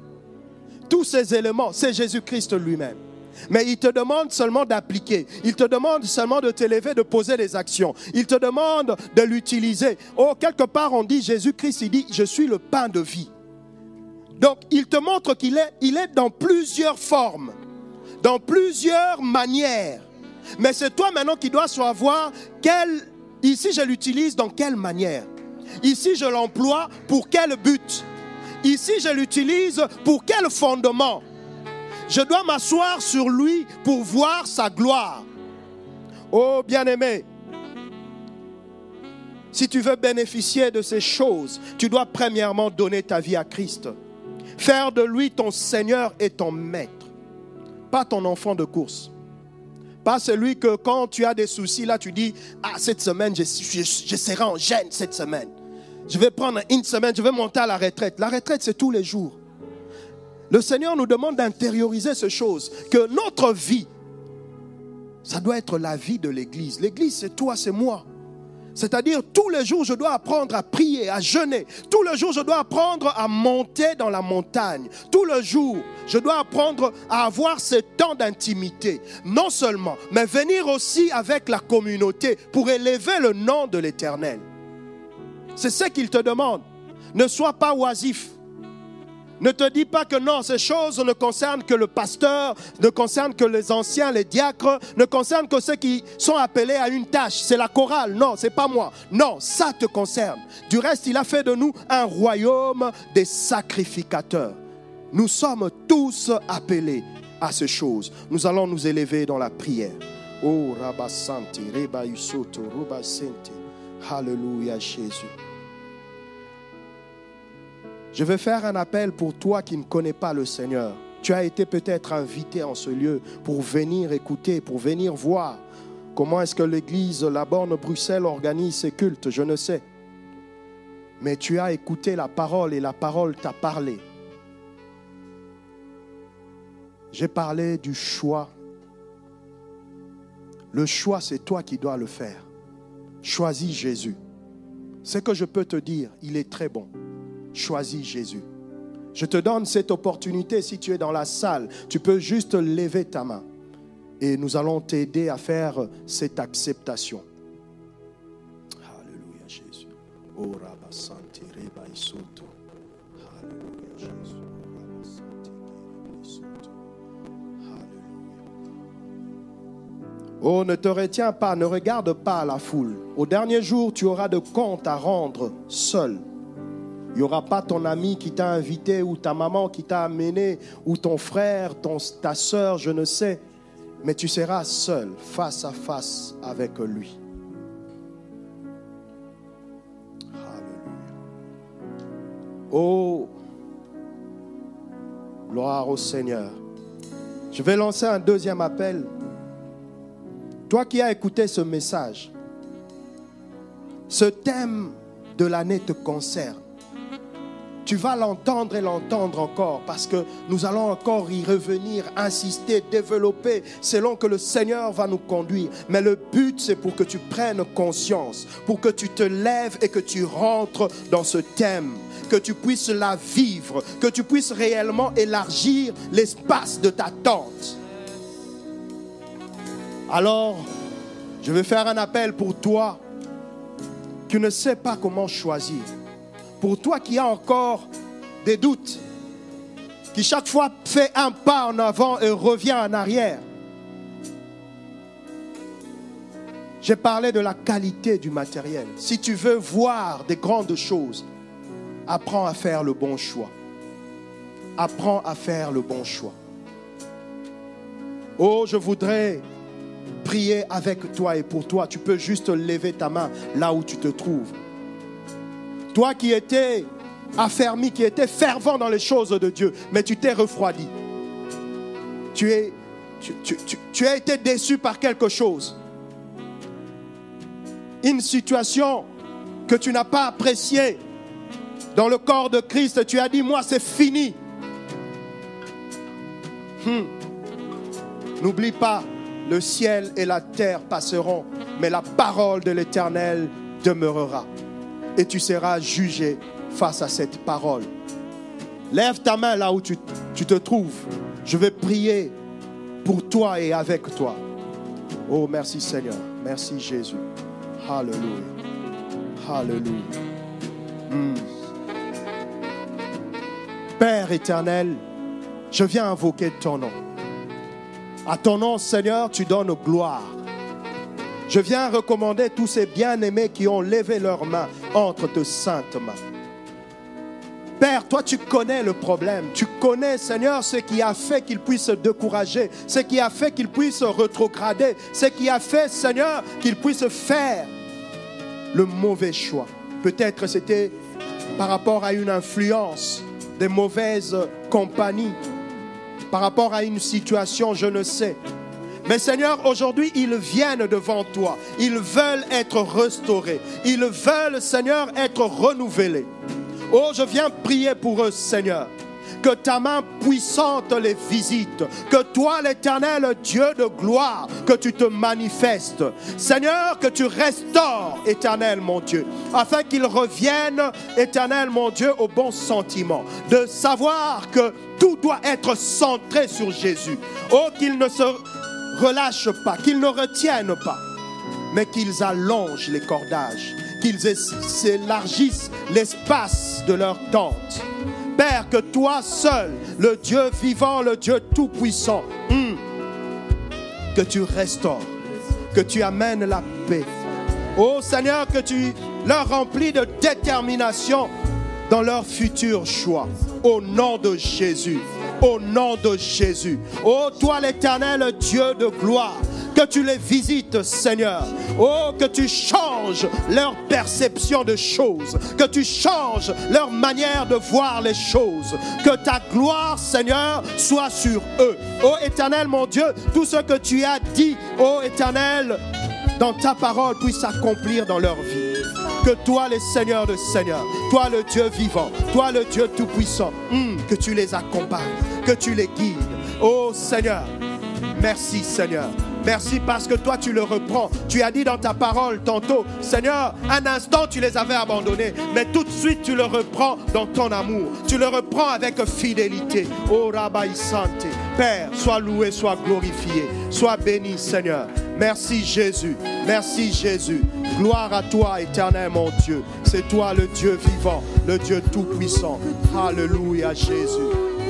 Tous ces éléments, c'est Jésus-Christ lui-même. Mais il te demande seulement d'appliquer. Il te demande seulement de t'élever, de poser des actions. Il te demande de l'utiliser. Oh, quelque part, on dit Jésus-Christ, il dit, je suis le pain de vie. Donc, il te montre qu'il est, est dans plusieurs formes, dans plusieurs manières. Mais c'est toi maintenant qui dois savoir quel, ici je l'utilise dans quelle manière. Ici je l'emploie pour quel but? Ici je l'utilise pour quel fondement? Je dois m'asseoir sur lui pour voir sa gloire. Oh bien-aimé, si tu veux bénéficier de ces choses, tu dois premièrement donner ta vie à Christ. Faire de lui ton Seigneur et ton Maître. Pas ton enfant de course. Pas celui que quand tu as des soucis, là tu dis, ah cette semaine, je, serai en gêne cette semaine. Je vais prendre une semaine, je vais monter à la retraite. La retraite, c'est tous les jours. Le Seigneur nous demande d'intérioriser ces choses, que notre vie, ça doit être la vie de l'Église. L'Église, c'est toi, c'est moi. C'est-à-dire, tous les jours, je dois apprendre à prier, à jeûner. Tous les jours, je dois apprendre à monter dans la montagne. Tous les jours, je dois apprendre à avoir ce temps d'intimité. Non seulement, mais venir aussi avec la communauté pour élever le nom de l'Éternel. C'est ce qu'il te demande. Ne sois pas oisif. Ne te dis pas que non, ces choses ne concernent que le pasteur, ne concernent que les anciens, les diacres, ne concernent que ceux qui sont appelés à une tâche. C'est la chorale. Non, c'est pas moi. Non, ça te concerne. Du reste, il a fait de nous un royaume des sacrificateurs. Nous sommes tous appelés à ces choses. Nous allons nous élever dans la prière. Oh, Rabasanti, Reba Yusoto, Alléluia, Jésus. Je veux faire un appel pour toi qui ne connais pas le Seigneur. Tu as été peut-être invité en ce lieu pour venir écouter, pour venir voir. Comment est-ce que l'église La Borne Bruxelles organise ses cultes Je ne sais. Mais tu as écouté la parole et la parole t'a parlé. J'ai parlé du choix. Le choix, c'est toi qui dois le faire. Choisis Jésus. Ce que je peux te dire, il est très bon. Choisis Jésus. Je te donne cette opportunité si tu es dans la salle. Tu peux juste lever ta main. Et nous allons t'aider à faire cette acceptation. Alléluia Jésus. Oh, Oh, ne te retiens pas, ne regarde pas la foule. Au dernier jour, tu auras de comptes à rendre seul. Il n'y aura pas ton ami qui t'a invité ou ta maman qui t'a amené ou ton frère, ta soeur, je ne sais. Mais tu seras seul, face à face avec lui. Alléluia. Oh, gloire au Seigneur. Je vais lancer un deuxième appel. Toi qui as écouté ce message, ce thème de l'année te concerne. Tu vas l'entendre et l'entendre encore parce que nous allons encore y revenir, insister, développer selon que le Seigneur va nous conduire. Mais le but, c'est pour que tu prennes conscience, pour que tu te lèves et que tu rentres dans ce thème, que tu puisses la vivre, que tu puisses réellement élargir l'espace de ta tente. Alors, je vais faire un appel pour toi qui ne sais pas comment choisir. Pour toi qui as encore des doutes, qui chaque fois fait un pas en avant et revient en arrière. J'ai parlé de la qualité du matériel. Si tu veux voir des grandes choses, apprends à faire le bon choix. Apprends à faire le bon choix. Oh, je voudrais prier avec toi et pour toi. Tu peux juste lever ta main là où tu te trouves. Toi qui étais affermi, qui étais fervent dans les choses de Dieu, mais tu t'es refroidi. Tu, as été déçu par quelque chose. Une situation que tu n'as pas appréciée dans le corps de Christ. Tu as dit, moi c'est fini. Hmm. N'oublie pas, le ciel et la terre passeront, mais la parole de l'Éternel demeurera. Et tu seras jugé face à cette parole. Lève ta main là où tu, te trouves. Je vais prier pour toi et avec toi. Oh, merci Seigneur. Merci Jésus. Alléluia. Alléluia. Hmm. Père éternel, je viens invoquer ton nom. À ton nom, Seigneur, tu donnes gloire. Je viens recommander tous ces bien-aimés qui ont levé leurs mains entre tes saintes mains. Père, toi tu connais le problème. Tu connais, Seigneur, ce qui a fait qu'ils puissent se décourager, ce qui a fait qu'ils puissent retrograder, ce qui a fait, Seigneur, qu'ils puissent faire le mauvais choix. Peut-être c'était par rapport à une influence des mauvaises compagnies, par rapport à une situation, je ne sais. Mais Seigneur, aujourd'hui, ils viennent devant toi. Ils veulent être restaurés. Ils veulent, Seigneur, être renouvelés. Oh, je viens prier pour eux, Seigneur. Que ta main puissante les visite. Que toi, l'éternel Dieu de gloire, que tu te manifestes. Seigneur, que tu restaures, éternel mon Dieu, afin qu'ils reviennent, éternel mon Dieu, au bon sentiment. De savoir que tout doit être centré sur Jésus. Oh, qu'ils ne se relâchent pas, qu'ils ne retiennent pas, mais qu'ils allongent les cordages, qu'ils s'élargissent l'espace de leur tente. Père, que toi seul, le Dieu vivant, le Dieu tout-puissant, hmm, que tu restaures, que tu amènes la paix. Oh Seigneur, que tu leur remplis de détermination dans leur futur choix. Au nom de Jésus. Au nom de Jésus. Oh toi l'éternel Dieu de gloire. Que tu les visites, Seigneur. Oh, que tu changes leur perception de choses. Que tu changes leur manière de voir les choses. Que ta gloire, Seigneur, soit sur eux. Oh, éternel, mon Dieu, tout ce que tu as dit, oh, éternel, dans ta parole puisse s'accomplir dans leur vie. Que toi, le Seigneur de Seigneurs, toi le Dieu vivant, toi le Dieu tout-puissant, hum, que tu les accompagnes, que tu les guides. Oh Seigneur, merci Seigneur. Merci parce que toi tu le reprends. Tu as dit dans ta parole tantôt, Seigneur, un instant tu les avais abandonnés, mais tout de suite tu le reprends dans ton amour. Tu le reprends avec fidélité. Oh Rabbi Santé. Père, sois loué, sois glorifié, sois béni Seigneur. Merci Jésus, merci Jésus. Gloire à toi, éternel mon Dieu. C'est toi le Dieu vivant, le Dieu tout-puissant. Alléluia Jésus. Alléluia Jésus.